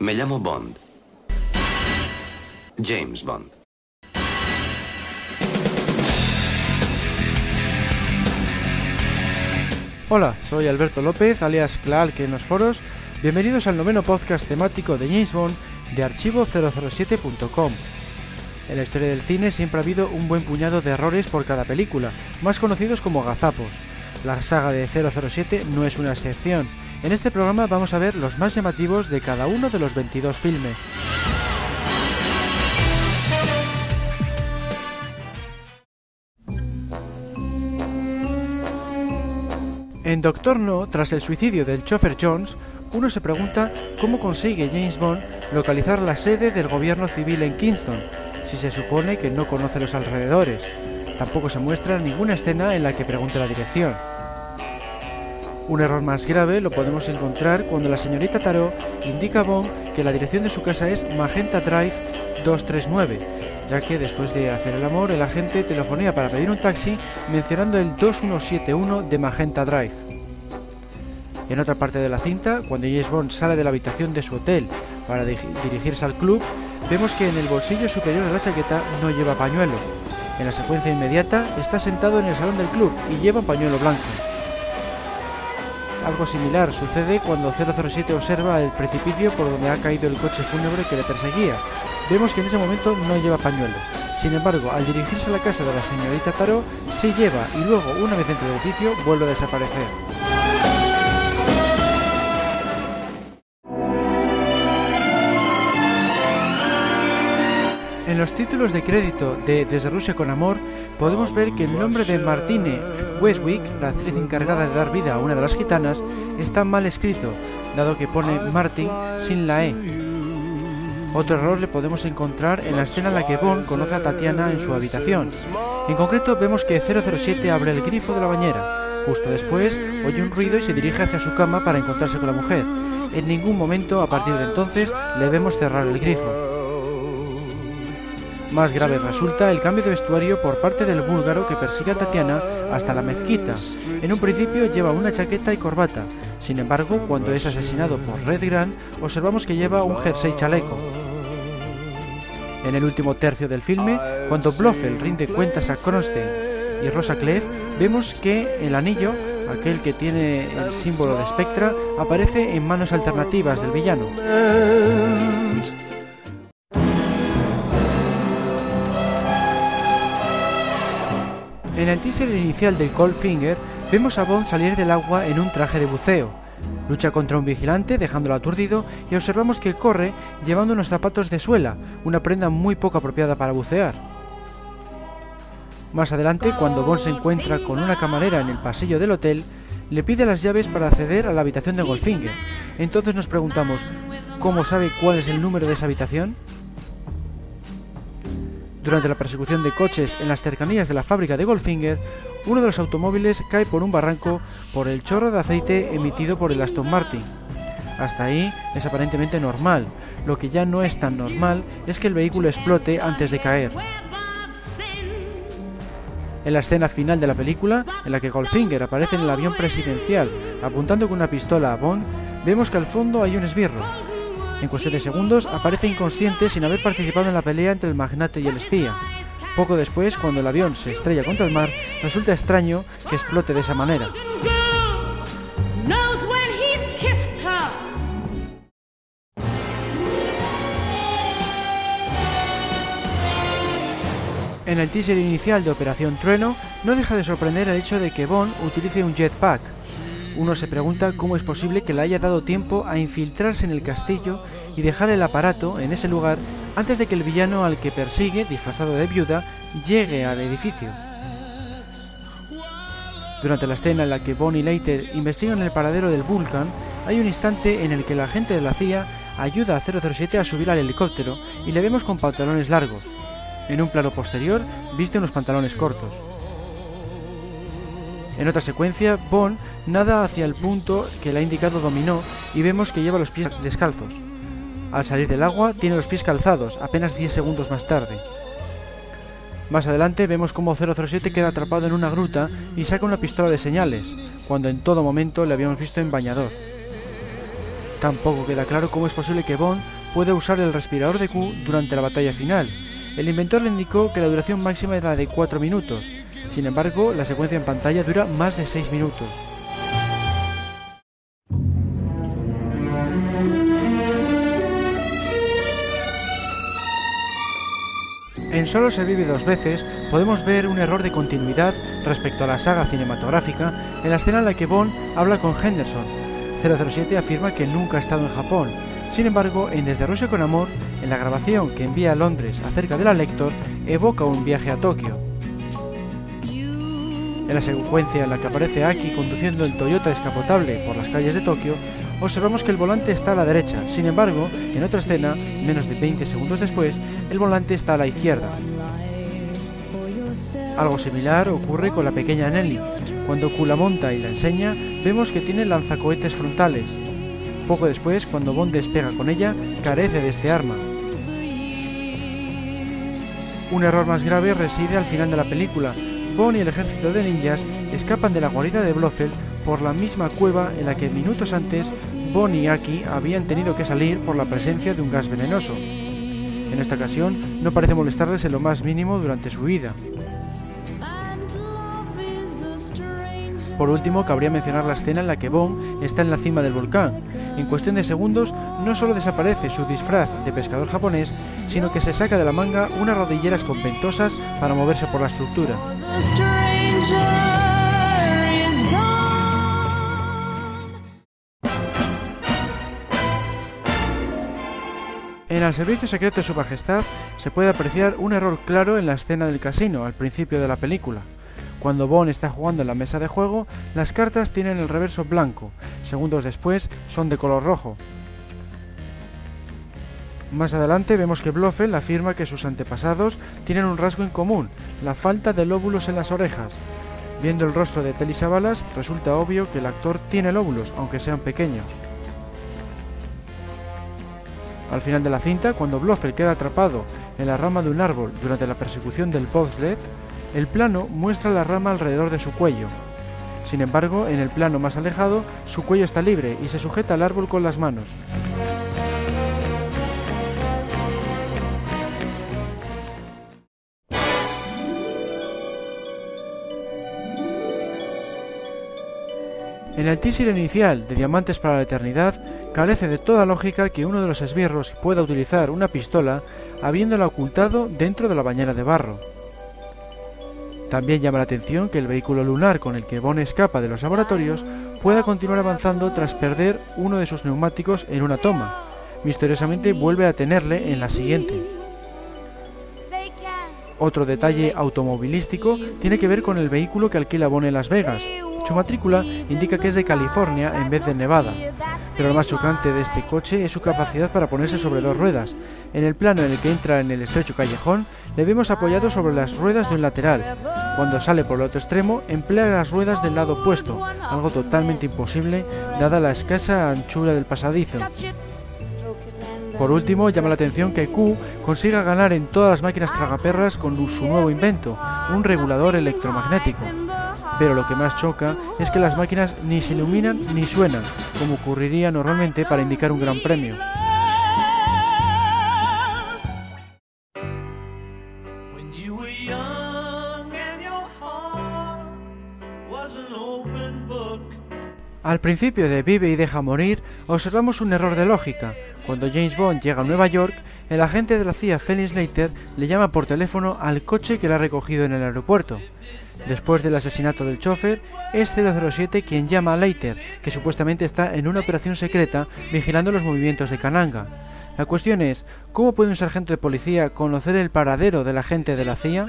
Me llamo Bond. James Bond. Hola, soy Alberto López, alias Clark en los foros. Bienvenidos al noveno podcast temático de James Bond de archivo007.com. En la historia del cine siempre ha habido un buen puñado de errores por cada película, más conocidos como gazapos. La saga de 007 no es una excepción. En este programa vamos a ver los más llamativos de cada uno de los 22 filmes. En Doctor No, tras el suicidio del chofer Jones, uno se pregunta cómo consigue James Bond localizar la sede del gobierno civil en Kingston, si se supone que no conoce los alrededores. Tampoco se muestra ninguna escena en la que pregunte la dirección. Un error más grave lo podemos encontrar cuando la señorita Tarot indica a Bond que la dirección de su casa es Magenta Drive 239, ya que después de hacer el amor el agente telefonea para pedir un taxi mencionando el 2171 de Magenta Drive. En otra parte de la cinta, cuando James Bond sale de la habitación de su hotel para dirigirse al club, vemos que en el bolsillo superior de la chaqueta no lleva pañuelo. En la secuencia inmediata está sentado en el salón del club y lleva un pañuelo blanco. Algo similar sucede cuando 007 observa el precipicio por donde ha caído el coche fúnebre que le perseguía. Vemos que en ese momento no lleva pañuelo. Sin embargo, al dirigirse a la casa de la señorita Tarot, sí lleva y luego, una vez dentro del edificio, vuelve a desaparecer. En los títulos de crédito de Desde Rusia con Amor podemos ver que el nombre de Martine Westwick, la actriz encargada de dar vida a una de las gitanas, está mal escrito, dado que pone Martin sin la E. Otro error le podemos encontrar en la escena en la que Bond conoce a Tatiana en su habitación. En concreto vemos que 007 abre el grifo de la bañera. Justo después oye un ruido y se dirige hacia su cama para encontrarse con la mujer. En ningún momento a partir de entonces le vemos cerrar el grifo. Más grave resulta el cambio de vestuario por parte del búlgaro que persigue a Tatiana hasta la mezquita. En un principio lleva una chaqueta y corbata, sin embargo, cuando es asesinado por Red Grant, observamos que lleva un jersey chaleco. En el último tercio del filme, cuando Blofeld rinde cuentas a Kronstein y Rosa Clef, vemos que el anillo, aquel que tiene el símbolo de Spectra, aparece en manos alternativas del villano. En el teaser inicial de Goldfinger vemos a Bond salir del agua en un traje de buceo. Lucha contra un vigilante dejándolo aturdido y observamos que corre llevando unos zapatos de suela, una prenda muy poco apropiada para bucear. Más adelante, cuando Bond se encuentra con una camarera en el pasillo del hotel, le pide las llaves para acceder a la habitación de Goldfinger. Entonces nos preguntamos, ¿cómo sabe cuál es el número de esa habitación? Durante la persecución de coches en las cercanías de la fábrica de Goldfinger, uno de los automóviles cae por un barranco por el chorro de aceite emitido por el Aston Martin. Hasta ahí es aparentemente normal, lo que ya no es tan normal es que el vehículo explote antes de caer. En la escena final de la película, en la que Goldfinger aparece en el avión presidencial apuntando con una pistola a Bond, vemos que al fondo hay un esbirro, en cuestión de segundos aparece inconsciente sin haber participado en la pelea entre el magnate y el espía. Poco después, cuando el avión se estrella contra el mar, resulta extraño que explote de esa manera. En el teaser inicial de Operación Trueno, no deja de sorprender el hecho de que Bond utilice un jetpack, uno se pregunta cómo es posible que le haya dado tiempo a infiltrarse en el castillo y dejar el aparato en ese lugar antes de que el villano al que persigue, disfrazado de viuda, llegue al edificio. Durante la escena en la que Bonnie y Leiter investigan el paradero del Vulcan, hay un instante en el que la agente de la CIA ayuda a 007 a subir al helicóptero y le vemos con pantalones largos. En un plano posterior viste unos pantalones cortos. En otra secuencia, Bond nada hacia el punto que le ha indicado Dominó y vemos que lleva los pies descalzos. Al salir del agua, tiene los pies calzados, apenas 10 segundos más tarde. Más adelante vemos cómo 007 queda atrapado en una gruta y saca una pistola de señales, cuando en todo momento le habíamos visto en bañador. Tampoco queda claro cómo es posible que Bond pueda usar el respirador de Q durante la batalla final. El inventor le indicó que la duración máxima era de 4 minutos, sin embargo, la secuencia en pantalla dura más de 6 minutos. En Solo se vive dos veces podemos ver un error de continuidad respecto a la saga cinematográfica en la escena en la que Bond habla con Henderson. 007 afirma que nunca ha estado en Japón. Sin embargo, en Desde Rusia con Amor, en la grabación que envía a Londres acerca de la Lector, evoca un viaje a Tokio. En la secuencia en la que aparece Aki conduciendo el Toyota descapotable por las calles de Tokio, observamos que el volante está a la derecha. Sin embargo, en otra escena, menos de 20 segundos después, el volante está a la izquierda. Algo similar ocurre con la pequeña Nelly. Cuando Q la monta y la enseña, vemos que tiene lanzacohetes frontales. Poco después, cuando Bond despega con ella, carece de este arma. Un error más grave reside al final de la película, Bond y el ejército de ninjas escapan de la guarida de Blofeld por la misma cueva en la que minutos antes Bond y Aki habían tenido que salir por la presencia de un gas venenoso. En esta ocasión no parece molestarles en lo más mínimo durante su huida. Por último, cabría mencionar la escena en la que Bond está en la cima del volcán. En cuestión de segundos, no solo desaparece su disfraz de pescador japonés, sino que se saca de la manga unas rodilleras con ventosas para moverse por la estructura. En el servicio secreto de su majestad se puede apreciar un error claro en la escena del casino al principio de la película. Cuando Bond está jugando en la mesa de juego, las cartas tienen el reverso blanco, segundos después son de color rojo. Más adelante vemos que Blofeld afirma que sus antepasados tienen un rasgo en común, la falta de lóbulos en las orejas. Viendo el rostro de Telly Savalas, resulta obvio que el actor tiene lóbulos, aunque sean pequeños. Al final de la cinta, cuando Blofeld queda atrapado en la rama de un árbol durante la persecución del bobsled, el plano muestra la rama alrededor de su cuello. Sin embargo, en el plano más alejado, su cuello está libre y se sujeta al árbol con las manos. En el teaser inicial de Diamantes para la Eternidad, carece de toda lógica que uno de los esbirros pueda utilizar una pistola habiéndola ocultado dentro de la bañera de barro. También llama la atención que el vehículo lunar con el que Bond escapa de los laboratorios pueda continuar avanzando tras perder uno de sus neumáticos en una toma. Misteriosamente vuelve a tenerle en la siguiente. Otro detalle automovilístico tiene que ver con el vehículo que alquila Bond en Las Vegas, su matrícula indica que es de California en vez de Nevada, pero lo más chocante de este coche es su capacidad para ponerse sobre dos ruedas. En el plano en el que entra en el estrecho callejón, le vemos apoyado sobre las ruedas de un lateral. Cuando sale por el otro extremo, emplea las ruedas del lado opuesto, algo totalmente imposible dada la escasa anchura del pasadizo. Por último, llama la atención que Q consiga ganar en todas las máquinas tragaperras con su nuevo invento, un regulador electromagnético pero lo que más choca es que las máquinas ni se iluminan ni suenan, como ocurriría normalmente para indicar un gran premio. Al principio de Vive y deja morir, observamos un error de lógica. Cuando James Bond llega a Nueva York, el agente de la CIA Felix Leiter le llama por teléfono al coche que le ha recogido en el aeropuerto. Después del asesinato del chofer, es 007 quien llama a Leiter, que supuestamente está en una operación secreta vigilando los movimientos de Kananga. La cuestión es, ¿cómo puede un sargento de policía conocer el paradero del agente de la CIA?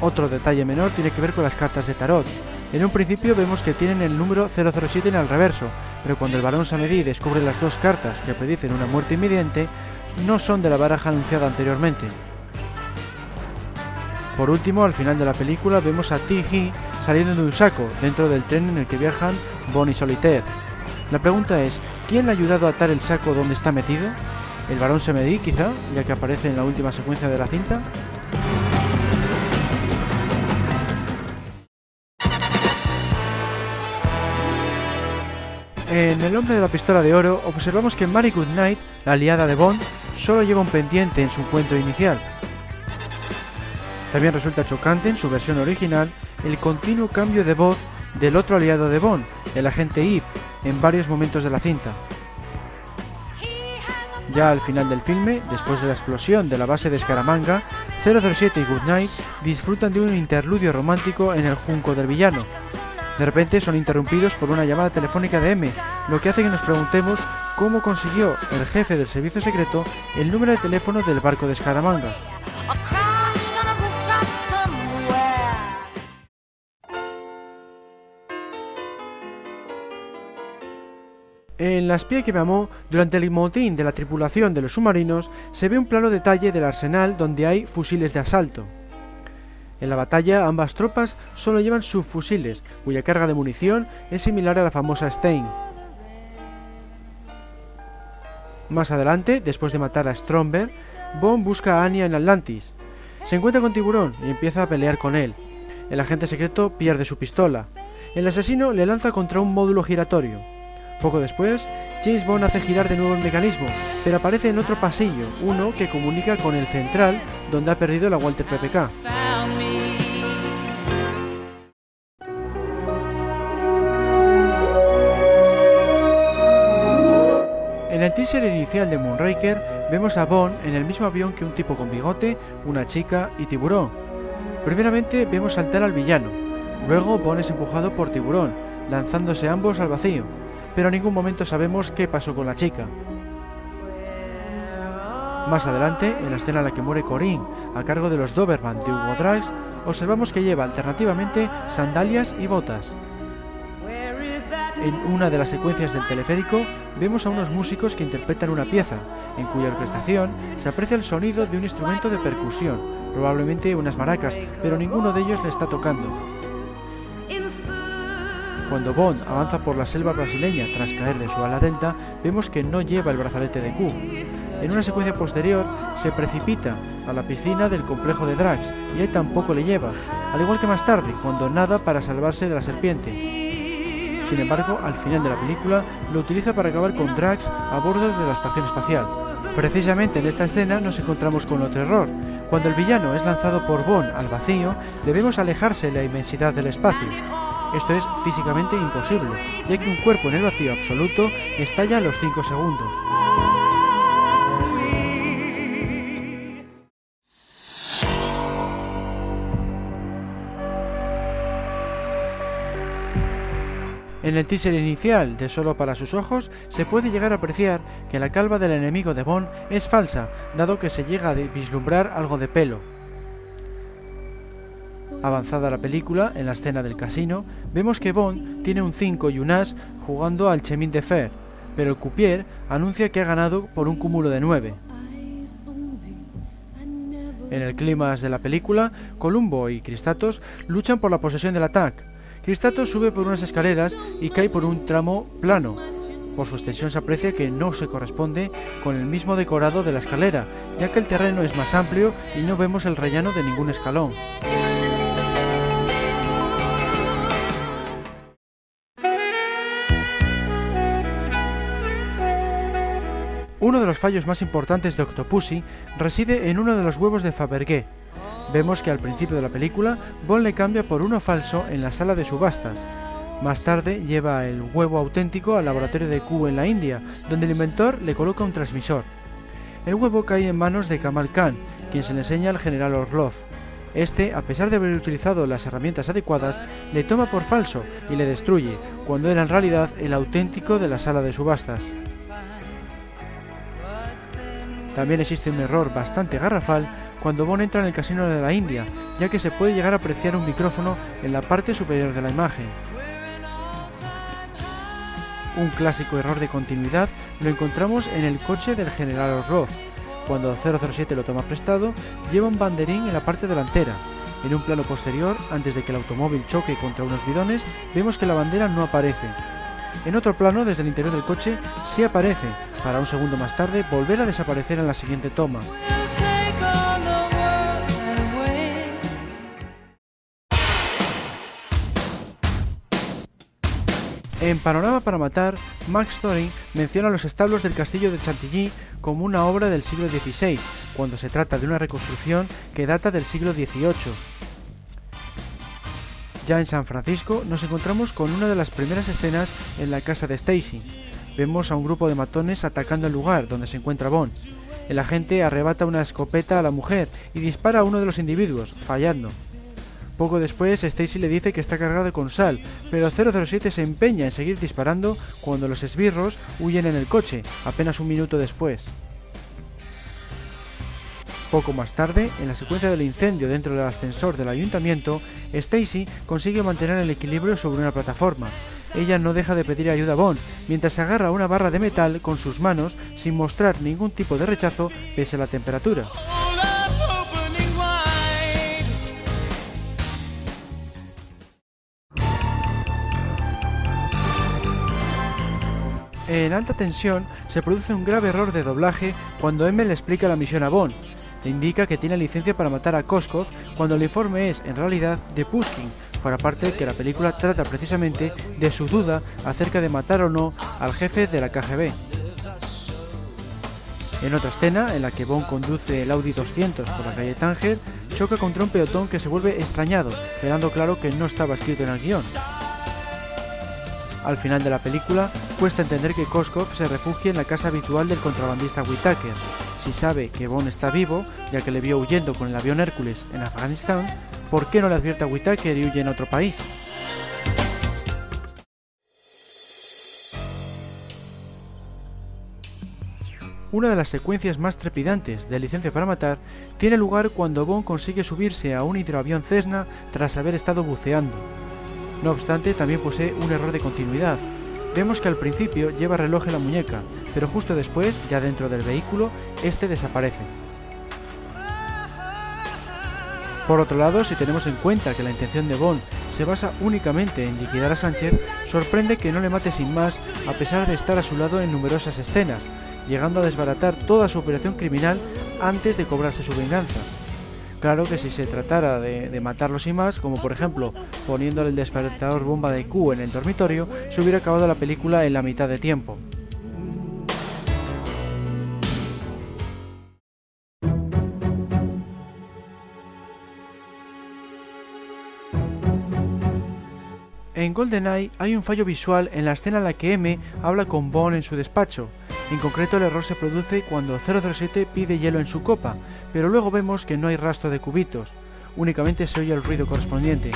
Otro detalle menor tiene que ver con las cartas de tarot. En un principio vemos que tienen el número 007 en el reverso, pero cuando el barón Samedi descubre las dos cartas que predicen una muerte inminente, no son de la baraja anunciada anteriormente. Por último, al final de la película vemos a T.G. saliendo de un saco dentro del tren en el que viajan Bonnie y Solitaire. La pregunta es, ¿quién le ha ayudado a atar el saco donde está metido? ¿El varón Semedi, quizá, ya que aparece en la última secuencia de la cinta? En El hombre de la pistola de oro observamos que Mary Goodnight, la aliada de Bond, solo lleva un pendiente en su encuentro inicial. También resulta chocante en su versión original el continuo cambio de voz del otro aliado de Bond, el agente Eve, en varios momentos de la cinta. Ya al final del filme, después de la explosión de la base de Scaramanga, 007 y Goodnight disfrutan de un interludio romántico en el junco del villano. De repente son interrumpidos por una llamada telefónica de M, lo que hace que nos preguntemos cómo consiguió el jefe del servicio secreto el número de teléfono del barco de Scaramanga. En La espía que me amó, durante el motín de la tripulación de los submarinos, se ve un claro detalle del arsenal donde hay fusiles de asalto. En la batalla, ambas tropas solo llevan subfusiles, cuya carga de munición es similar a la famosa Stein. Más adelante, después de matar a Stromberg, Bond busca a Anya en Atlantis. Se encuentra con Tiburón y empieza a pelear con él. El agente secreto pierde su pistola. El asesino le lanza contra un módulo giratorio. Poco después, James Bond hace girar de nuevo el mecanismo, pero aparece en otro pasillo, uno que comunica con el central, donde ha perdido la Walter PPK. En el teaser inicial de Moonraker vemos a Bond en el mismo avión que un tipo con bigote, una chica y tiburón. Primeramente vemos saltar al villano, luego Bond es empujado por tiburón, lanzándose ambos al vacío pero en ningún momento sabemos qué pasó con la chica. Más adelante, en la escena en la que muere Corinne a cargo de los Doberman de Hugo Drax, observamos que lleva alternativamente sandalias y botas. En una de las secuencias del teleférico vemos a unos músicos que interpretan una pieza, en cuya orquestación se aprecia el sonido de un instrumento de percusión, probablemente unas maracas, pero ninguno de ellos le está tocando. Cuando Bond avanza por la selva brasileña tras caer de su ala delta, vemos que no lleva el brazalete de Q. En una secuencia posterior, se precipita a la piscina del complejo de Drax y ahí tampoco le lleva, al igual que más tarde, cuando nada para salvarse de la serpiente. Sin embargo, al final de la película, lo utiliza para acabar con Drax a bordo de la estación espacial. Precisamente en esta escena nos encontramos con otro error. Cuando el villano es lanzado por Bond al vacío, debemos alejarse de la inmensidad del espacio. Esto es físicamente imposible, ya que un cuerpo en el vacío absoluto estalla a los 5 segundos. En el teaser inicial de Solo para sus ojos se puede llegar a apreciar que la calva del enemigo de Bond es falsa, dado que se llega a vislumbrar algo de pelo, Avanzada la película, en la escena del casino, vemos que Bond tiene un 5 y un as jugando al Chemin de Fer, pero el Coupier anuncia que ha ganado por un cúmulo de 9. En el clímax de la película, Columbo y Cristatos luchan por la posesión del ataque. Cristatos sube por unas escaleras y cae por un tramo plano. Por su extensión se aprecia que no se corresponde con el mismo decorado de la escalera, ya que el terreno es más amplio y no vemos el rellano de ningún escalón. Uno de los fallos más importantes de Octopussy reside en uno de los huevos de Fabergé. Vemos que al principio de la película, Bond le cambia por uno falso en la sala de subastas. Más tarde lleva el huevo auténtico al laboratorio de Q en la India, donde el inventor le coloca un transmisor. El huevo cae en manos de Kamal Khan, quien se le enseña al general Orlov. Este, a pesar de haber utilizado las herramientas adecuadas, le toma por falso y le destruye, cuando era en realidad el auténtico de la sala de subastas. También existe un error bastante garrafal cuando Bond entra en el casino de la India, ya que se puede llegar a apreciar un micrófono en la parte superior de la imagen. Un clásico error de continuidad lo encontramos en el coche del general Roth. Cuando 007 lo toma prestado, lleva un banderín en la parte delantera. En un plano posterior, antes de que el automóvil choque contra unos bidones, vemos que la bandera no aparece, en otro plano, desde el interior del coche, sí aparece, para un segundo más tarde volver a desaparecer en la siguiente toma. En Panorama para Matar, Max Thorin menciona los establos del castillo de Chantilly como una obra del siglo XVI, cuando se trata de una reconstrucción que data del siglo XVIII. Ya en San Francisco nos encontramos con una de las primeras escenas en la casa de Stacy. Vemos a un grupo de matones atacando el lugar donde se encuentra Bond. El agente arrebata una escopeta a la mujer y dispara a uno de los individuos, fallando. Poco después, Stacy le dice que está cargado con sal, pero 007 se empeña en seguir disparando cuando los esbirros huyen en el coche, apenas un minuto después. Poco más tarde, en la secuencia del incendio dentro del ascensor del ayuntamiento, Stacy consigue mantener el equilibrio sobre una plataforma. Ella no deja de pedir ayuda a Bond, mientras agarra una barra de metal con sus manos sin mostrar ningún tipo de rechazo pese a la temperatura. En alta tensión se produce un grave error de doblaje cuando M le explica la misión a Bond. Le indica que tiene licencia para matar a Koskov cuando el informe es en realidad de Pushkin, fuera parte que la película trata precisamente de su duda acerca de matar o no al jefe de la KGB. En otra escena, en la que Bond conduce el Audi 200 por la calle Tánger, choca contra un peotón que se vuelve extrañado, quedando claro que no estaba escrito en el guion. Al final de la película, cuesta entender que Koskov se refugie en la casa habitual del contrabandista Whitaker. Si sabe que Bond está vivo, ya que le vio huyendo con el avión Hércules en Afganistán, ¿por qué no le advierte a Whitaker y huye en otro país? Una de las secuencias más trepidantes de Licencia para Matar tiene lugar cuando Bond consigue subirse a un hidroavión Cessna tras haber estado buceando. No obstante, también posee un error de continuidad. Vemos que al principio lleva reloj en la muñeca, pero justo después, ya dentro del vehículo, este desaparece. Por otro lado, si tenemos en cuenta que la intención de Bond se basa únicamente en liquidar a Sánchez, sorprende que no le mate sin más a pesar de estar a su lado en numerosas escenas, llegando a desbaratar toda su operación criminal antes de cobrarse su venganza. Claro que si se tratara de, matarlos y más, como por ejemplo poniéndole el despertador bomba de Q en el dormitorio, se hubiera acabado la película en la mitad de tiempo. En GoldenEye hay un fallo visual en la escena en la que M habla con Bond en su despacho, en concreto el error se produce cuando 007 pide hielo en su copa, pero luego vemos que no hay rastro de cubitos, únicamente se oye el ruido correspondiente.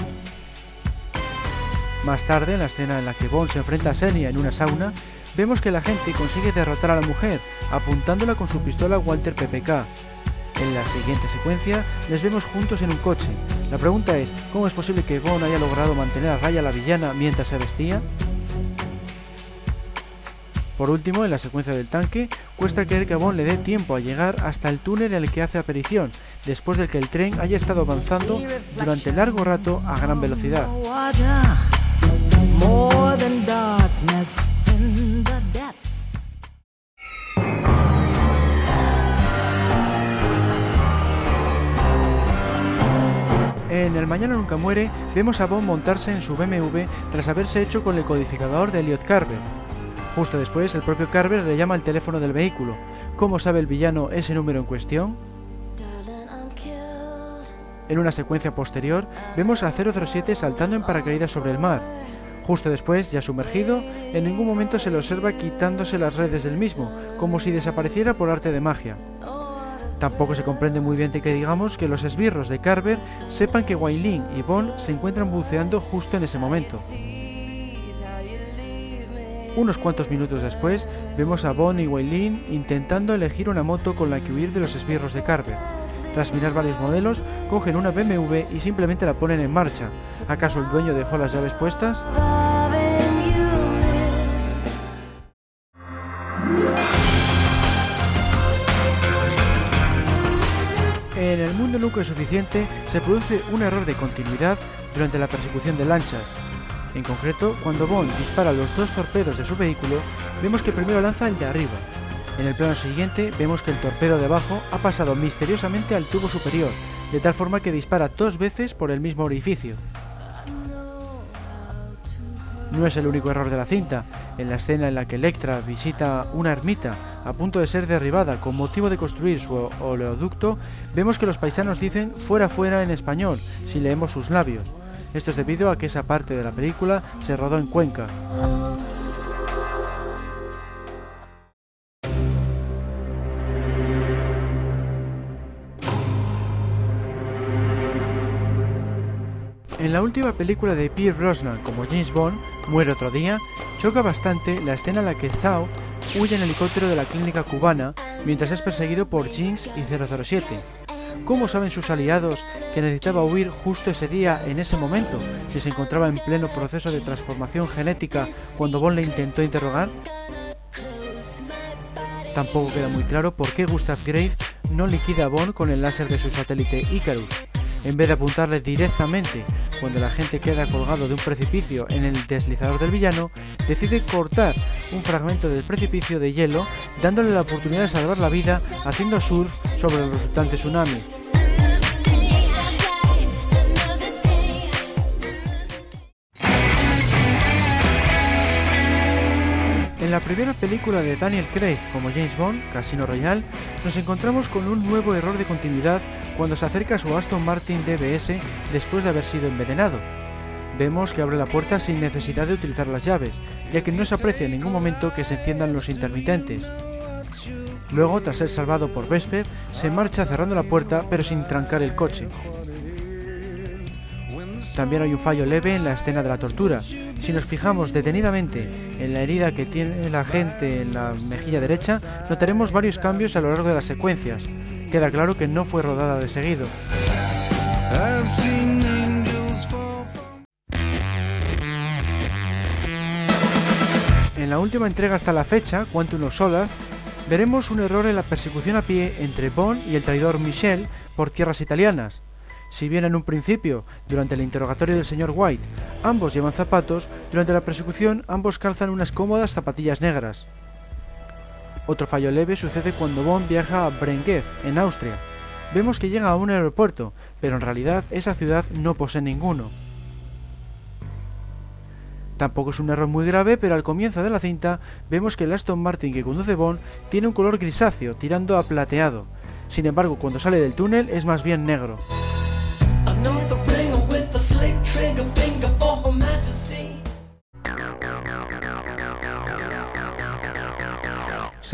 Más tarde, en la escena en la que Bond se enfrenta a Senia en una sauna, vemos que la gente consigue derrotar a la mujer, apuntándola con su pistola Walter PPK. En la siguiente secuencia les vemos juntos en un coche. La pregunta es, ¿cómo es posible que Bond haya logrado mantener a raya a la villana mientras se vestía? Por último, en la secuencia del tanque, cuesta que a le dé tiempo a llegar hasta el túnel en el que hace aparición, después de que el tren haya estado avanzando durante largo rato a gran velocidad. El Mañana Nunca Muere vemos a Bond montarse en su BMW tras haberse hecho con el codificador de Elliot Carver, Justo después, el propio Carver le llama al teléfono del vehículo. ¿Cómo sabe el villano ese número en cuestión? En una secuencia posterior, vemos a 007 saltando en paracaídas sobre el mar. Justo después, ya sumergido, en ningún momento se le observa quitándose las redes del mismo, como si desapareciera por arte de magia. Tampoco se comprende muy bien de que digamos que los esbirros de Carver sepan que Wailin y Bond se encuentran buceando justo en ese momento. Unos cuantos minutos después, vemos a Bond y Waylin intentando elegir una moto con la que huir de los esbirros de Carver. Tras mirar varios modelos, cogen una BMW y simplemente la ponen en marcha. ¿Acaso el dueño dejó las llaves puestas? En el mundo nunca es suficiente se produce un error de continuidad durante la persecución de lanchas. En concreto, cuando Bond dispara los dos torpedos de su vehículo, vemos que primero lanza el de arriba. En el plano siguiente vemos que el torpedo de abajo ha pasado misteriosamente al tubo superior, de tal forma que dispara dos veces por el mismo orificio. No es el único error de la cinta. En la escena en la que Electra visita una ermita a punto de ser derribada con motivo de construir su oleoducto, vemos que los paisanos dicen fuera fuera en español, si leemos sus labios. Esto es debido a que esa parte de la película se rodó en Cuenca. En la última película de Pierre Brosnan como James Bond, Muere otro día, choca bastante la escena en la que Zhao huye en helicóptero de la clínica cubana mientras es perseguido por Jinx y 007. ¿Cómo saben sus aliados que necesitaba huir justo ese día, en ese momento, si se encontraba en pleno proceso de transformación genética cuando Bond le intentó interrogar? Tampoco queda muy claro por qué Gustav Grave no liquida a Bond con el láser de su satélite Icarus, en vez de apuntarle directamente cuando la gente queda colgado de un precipicio en el deslizador del villano, decide cortar un fragmento del precipicio de hielo, dándole la oportunidad de salvar la vida haciendo surf sobre el resultante tsunami. En la primera película de Daniel Craig como James Bond, Casino Royale, nos encontramos con un nuevo error de continuidad cuando se acerca a su Aston Martin DBS después de haber sido envenenado. Vemos que abre la puerta sin necesidad de utilizar las llaves, ya que no se aprecia en ningún momento que se enciendan los intermitentes. Luego, tras ser salvado por Vesper, se marcha cerrando la puerta pero sin trancar el coche. También hay un fallo leve en la escena de la tortura. Si nos fijamos detenidamente en la herida que tiene la gente en la mejilla derecha, notaremos varios cambios a lo largo de las secuencias. Queda claro que no fue rodada de seguido. En la última entrega hasta la fecha, Quantum of Solace, veremos un error en la persecución a pie entre Bond y el traidor Michel por tierras italianas. Si bien en un principio, durante el interrogatorio del señor White, ambos llevan zapatos, durante la persecución ambos calzan unas cómodas zapatillas negras. Otro fallo leve sucede cuando Bond viaja a Brenguez, en Austria. Vemos que llega a un aeropuerto, pero en realidad esa ciudad no posee ninguno. Tampoco es un error muy grave, pero al comienzo de la cinta vemos que el Aston Martin que conduce Bond tiene un color grisáceo, tirando a plateado. Sin embargo, cuando sale del túnel es más bien negro.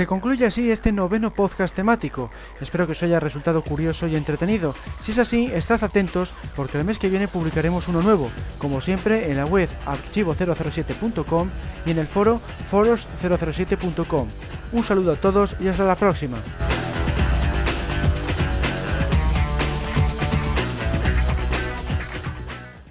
Se concluye así este noveno podcast temático. Espero que os haya resultado curioso y entretenido. Si es así, estad atentos porque el mes que viene publicaremos uno nuevo, como siempre en la web archivo007.com y en el foro foros007.com. Un saludo a todos y hasta la próxima.